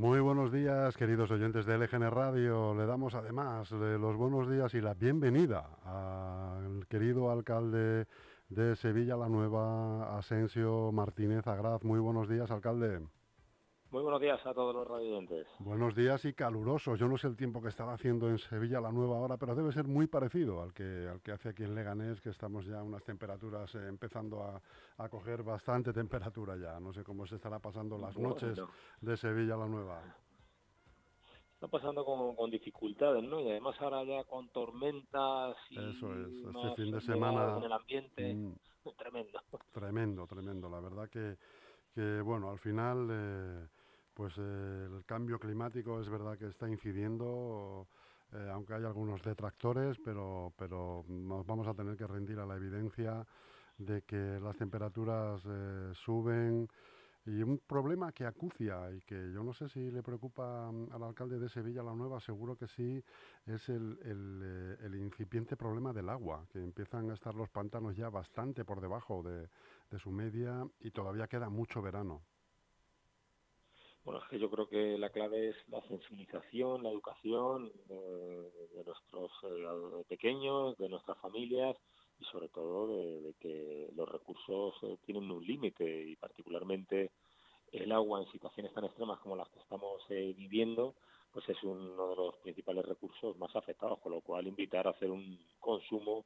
Muy buenos días, queridos oyentes de LGN Radio. Le damos además los buenos días y la bienvenida al querido alcalde de Sevilla la Nueva, Asensio Martínez Agraz. Muy buenos días, alcalde. Muy buenos días a todos los radioyentes. Buenos días y calurosos. Yo no sé el tiempo que estaba haciendo en Sevilla la nueva hora, pero debe ser muy parecido al que, al que hace aquí en Leganés, que estamos ya a unas temperaturas eh, empezando a, coger bastante temperatura ya. No sé cómo se estará pasando las noches de Sevilla la nueva. Está pasando con, dificultades, ¿no? Y además ahora ya con tormentas y Eso es, este fin de semana en el ambiente, mm. tremendo. Tremendo, tremendo. La verdad que, que bueno, al final... Eh, pues eh, el cambio climático es verdad que está incidiendo, eh, aunque hay algunos detractores, pero, pero nos vamos a tener que rendir a la evidencia de que las temperaturas eh, suben y un problema que acucia y que yo no sé si le preocupa mm, al alcalde de Sevilla la Nueva, seguro que sí, es el, incipiente problema del agua, que empiezan a estar los pantanos ya bastante por debajo de, de su media y todavía queda mucho verano. Bueno, yo creo que la clave es la sensibilización, la educación de nuestros eh, pequeños, de nuestras familias y sobre todo de, que los recursos eh, tienen un límite y particularmente el agua en situaciones tan extremas como las que estamos eh, viviendo, pues es uno de los principales recursos más afectados, con lo cual invitar a hacer un consumo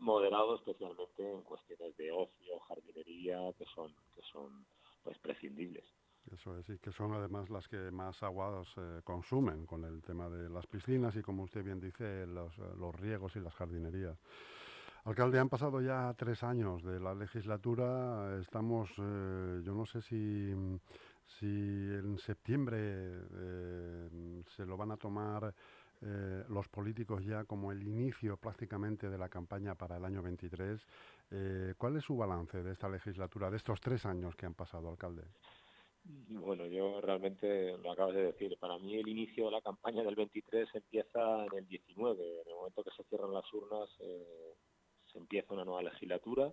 moderado, especialmente en cuestiones de ocio, jardinería, que son que son pues prescindibles. Eso es, y que son además las que más aguas eh, consumen con el tema de las piscinas y, como usted bien dice, los, eh, los riegos y las jardinerías. Alcalde, han pasado ya tres años de la legislatura. Estamos, eh, yo no sé si, si en septiembre se lo van a tomar los políticos ya como el inicio prácticamente de la campaña para el año 23. ¿Cuál es su balance de esta legislatura, de estos tres años que han pasado, alcalde? Bueno, yo realmente lo acabas de decir. Para mí el inicio de la campaña del 23 empieza en el 19. En el momento que se cierran las urnas eh, se empieza una nueva legislatura.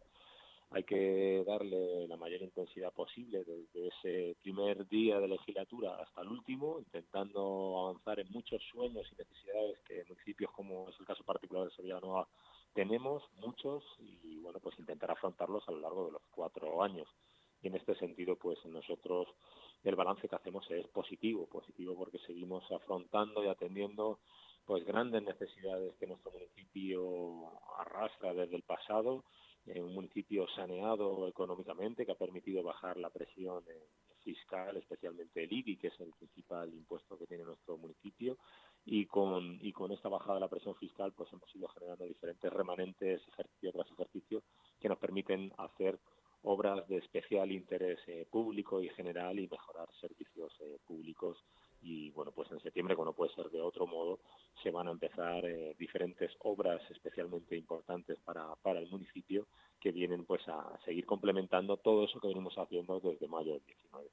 Hay que darle la mayor intensidad posible desde ese primer día de legislatura hasta el último, intentando avanzar en muchos sueños y necesidades que municipios como es el caso particular de Sevilla Nueva tenemos, muchos, y bueno, pues intentar afrontarlos a lo largo de los cuatro años y en este sentido pues nosotros el balance que hacemos es positivo, positivo porque seguimos afrontando y atendiendo pues grandes necesidades que nuestro municipio arrastra desde el pasado, en un municipio saneado económicamente que ha permitido bajar la presión fiscal, especialmente el IBI, que es el principal impuesto que tiene nuestro municipio, y con, y con esta bajada de la presión fiscal pues hemos ido generando diferentes remanentes ejercicio tras ejercicio que nos permiten hacer obras de especial interés eh, público y general y mejorar servicios eh, públicos y bueno pues en septiembre como puede ser de otro modo se van a empezar eh, diferentes obras especialmente importantes para, para el municipio que vienen pues a seguir complementando todo eso que venimos haciendo desde mayo del 19.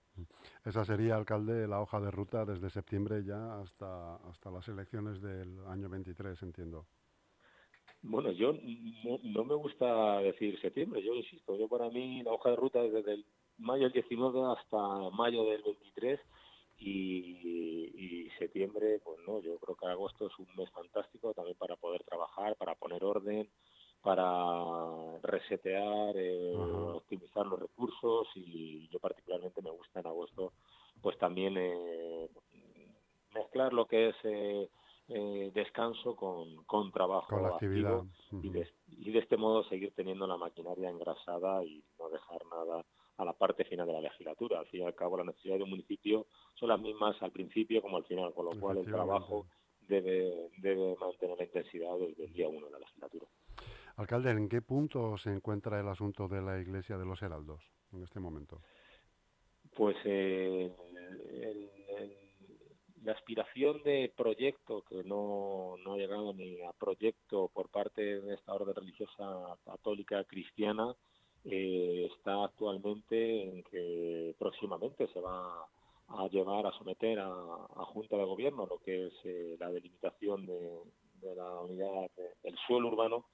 Esa sería alcalde la hoja de ruta desde septiembre ya hasta hasta las elecciones del año 23 entiendo. Bueno, yo no, me gusta decir septiembre, yo insisto, yo para mí la hoja de ruta es desde el mayo del 19 hasta mayo del 23 y, septiembre, pues no, yo creo que agosto es un mes fantástico también para poder trabajar, para poner orden, para resetear, eh, optimizar los recursos y yo particularmente me gusta en agosto pues también eh, mezclar lo que es... Eh, eh, descanso con, con trabajo con actividad. y, de, y de este modo seguir teniendo la maquinaria engrasada y no dejar nada a la parte final de la legislatura. Al fin y al cabo, las necesidades de un municipio son las mismas al principio como al final, con lo cual el trabajo debe, debe mantener la intensidad desde el día uno de la legislatura. Alcalde, ¿en qué punto se encuentra el asunto de la Iglesia de los Heraldos en este momento? Pues eh, el, la aspiración de proyecto, que no, no ha llegado ni a proyecto por parte de esta orden religiosa católica cristiana, eh, está actualmente en que próximamente se va a llevar a someter a, Junta de Gobierno lo que es eh, la delimitación de, la unidad del suelo urbano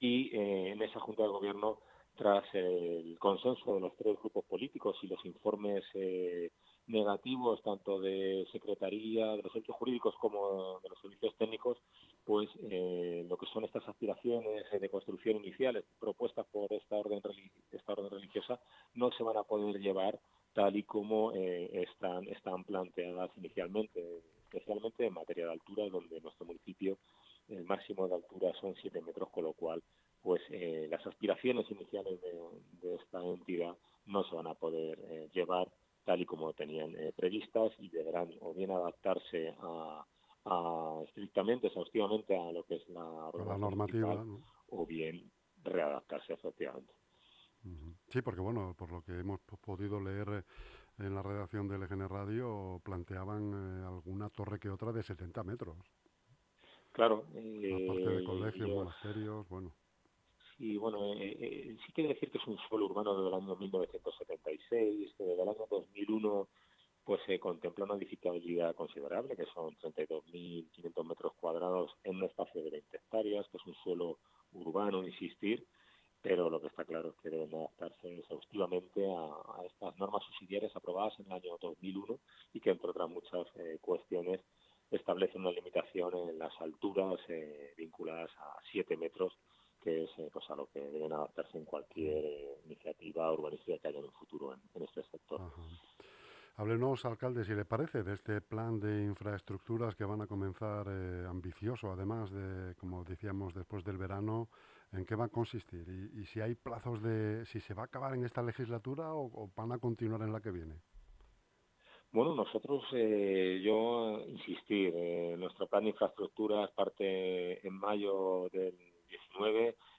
y eh, en esa Junta de Gobierno tras el consenso de los tres grupos políticos y los informes eh, negativos tanto de Secretaría, de los hechos jurídicos como de los servicios técnicos, pues eh, lo que son estas aspiraciones de construcción iniciales propuestas por esta orden, esta orden religiosa no se van a poder llevar tal y como eh, están, están planteadas inicialmente, especialmente en materia de altura, donde nuestro municipio el máximo de altura son 7 metros, con lo cual pues eh, las aspiraciones iniciales de, esta entidad no se van a poder eh, llevar tal y como tenían eh, previstas y deberán o bien adaptarse a, estrictamente, exhaustivamente a lo que es la, normativa o bien readaptarse efectivamente. Sí, porque bueno, por lo que hemos podido leer en la redacción del EGN Radio, planteaban alguna torre que otra de 70 metros. Claro. Aparte de colegios, monasterios, bueno. Y bueno, eh, eh, sí quiere decir que es un suelo urbano desde el año 1976, que desde el año 2001 pues se contempla una edificabilidad considerable, que son 32.500 metros cuadrados en un espacio de 20 hectáreas, que es un suelo urbano, insistir, pero lo que está claro es que deben adaptarse exhaustivamente a, estas normas subsidiarias aprobadas en el año 2001 y que, entre otras muchas eh, cuestiones, establecen una limitación en las alturas vinculadas a 7 metros que es eh, pues a lo que deben adaptarse en cualquier eh, iniciativa urbanística que haya en un futuro en, este sector. Háblenos, alcalde, si le parece, de este plan de infraestructuras que van a comenzar eh, ambicioso, además de, como decíamos, después del verano, ¿en qué va a consistir? Y, si hay plazos de, si se va a acabar en esta legislatura o, van a continuar en la que viene. Bueno, nosotros, yo insistir, nuestro plan de infraestructuras parte en mayo del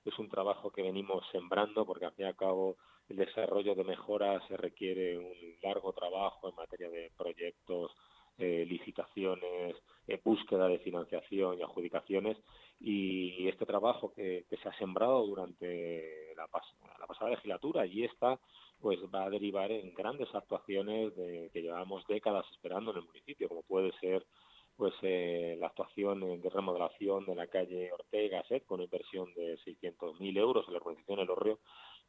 es un trabajo que venimos sembrando porque al fin y al cabo el desarrollo de mejoras se requiere un largo trabajo en materia de proyectos, eh, licitaciones, eh, búsqueda de financiación y adjudicaciones. Y este trabajo que, se ha sembrado durante la, pasada legislatura y esta pues va a derivar en grandes actuaciones de, que llevamos décadas esperando en el municipio como puede ser pues eh, la actuación de remodelación de la calle Ortega con inversión de 600.000 euros en la organización El Horreo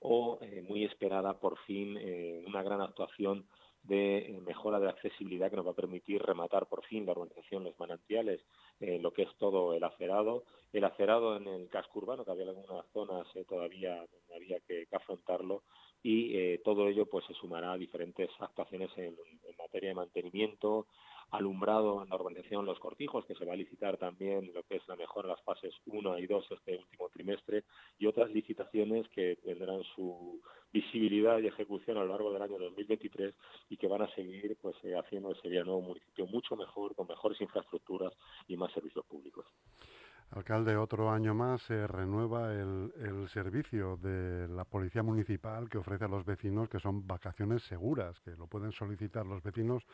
o eh, muy esperada por fin eh, una gran actuación de mejora de accesibilidad que nos va a permitir rematar por fin la organización Los Manantiales, lo que es todo el acerado, el acerado en el casco urbano, que había algunas zonas todavía donde había que, afrontarlo, y todo ello pues se sumará a diferentes actuaciones en materia de mantenimiento, alumbrado en la organización Los Cortijos, que se va a licitar también lo que es la mejora en las fases 1 y 2 este último trimestre, y otras licitaciones que tendrán su visibilidad y ejecución a lo largo del año 2023 y que van a seguir pues eh, haciendo ese nuevo municipio mucho mejor, con mejores infraestructuras y más servicios públicos. Alcalde, otro año más se renueva el, el, servicio de la Policía Municipal que ofrece a los vecinos, que son vacaciones seguras, que lo pueden solicitar los vecinos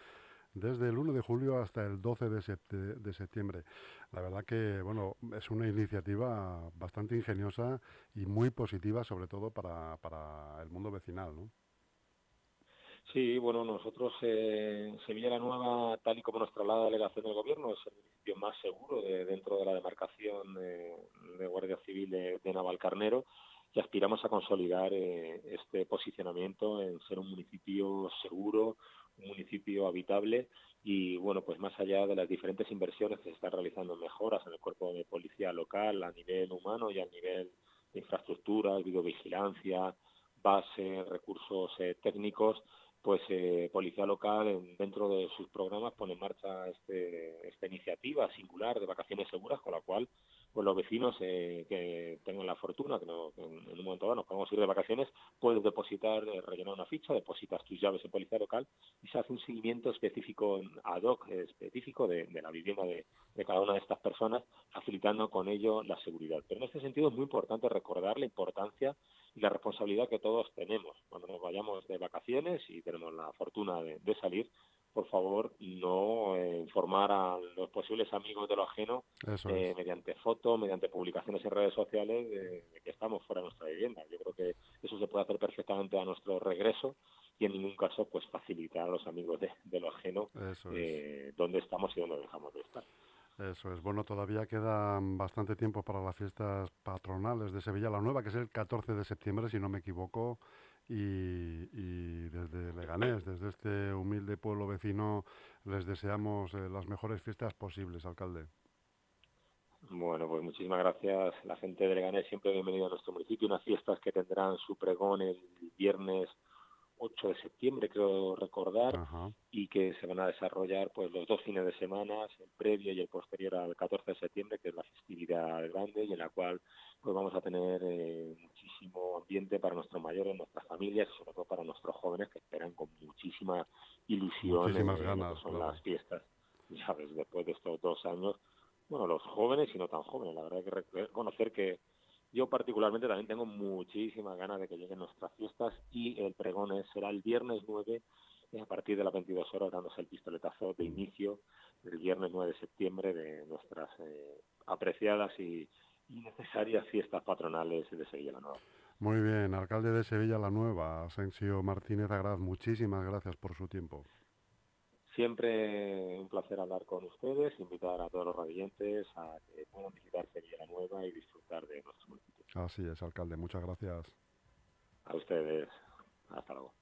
desde el 1 de julio hasta el 12 de, septiembre. La verdad que, bueno, es una iniciativa bastante ingeniosa y muy positiva, sobre todo para, para el mundo vecinal, ¿no? Sí, bueno, nosotros eh, Sevilla la Nueva, tal y como nos traslada la delegación del gobierno, es el municipio más seguro de, dentro de la demarcación de, Guardia Civil de, de Navalcarnero y aspiramos a consolidar eh, este posicionamiento en ser un municipio seguro, un municipio habitable y bueno, pues más allá de las diferentes inversiones que se están realizando mejoras en el cuerpo de policía local a nivel humano y a nivel de infraestructuras, videovigilancia, base, recursos eh, técnicos, pues eh, Policía Local dentro de sus programas pone en marcha este, esta iniciativa singular de vacaciones seguras con la cual pues los vecinos eh, que tengan la fortuna que, no, en, un momento dado nos podemos ir de vacaciones puedes depositar, eh, rellenar una ficha, depositas tus llaves en Policía Local se hace un seguimiento específico ad hoc, específico de, la vivienda de, de cada una de estas personas, facilitando con ello la seguridad. Pero en este sentido es muy importante recordar la importancia y la responsabilidad que todos tenemos cuando nos vayamos de vacaciones y tenemos la fortuna de, salir, por favor no eh, informar a los posibles amigos de lo ajeno eh, mediante fotos, mediante publicaciones en redes sociales de, que estamos fuera de nuestra vivienda. Yo creo que eso se puede hacer perfectamente a nuestro regreso y en ningún caso pues facilitar a los amigos de, lo ajeno eh, dónde estamos y dónde dejamos de estar. Eso es. Bueno, todavía queda bastante tiempo para las fiestas patronales de Sevilla la Nueva, que es el 14 de septiembre, si no me equivoco. Y, desde Leganés, desde este humilde pueblo vecino, les deseamos eh, las mejores fiestas posibles, alcalde. Bueno, pues muchísimas gracias. La gente de Leganés siempre bienvenida a nuestro municipio. Unas fiestas que tendrán su pregón el viernes 8 de septiembre, creo recordar, y que se van a desarrollar pues los dos fines de semana, el previo y el posterior al 14 de septiembre, que es la festividad grande y en la cual pues vamos a tener eh, muchísimo ambiente para nuestros mayores, nuestras familias y sobre todo para nuestros jóvenes que esperan con muchísima ilusión Muchísimas ganas, son las fiestas. Ya ves, después de estos dos años, bueno, los jóvenes y no tan jóvenes, la verdad hay que reconocer que yo particularmente también tengo muchísimas ganas de que lleguen nuestras fiestas y el pregón será el viernes 9 a partir de las 22 horas dándose el pistoletazo de inicio el viernes 9 de septiembre de nuestras eh, apreciadas y, necesarias fiestas patronales de Sevilla la Nueva. Muy bien, alcalde de Sevilla la Nueva, Asensio Martínez Agraz, muchísimas gracias por su tiempo. Siempre un placer hablar con ustedes, invitar a todos los radiantes a que puedan visitar Sevilla Nueva y disfrutar de nuestro municipio. Así es, alcalde. Muchas gracias. A ustedes. Hasta luego.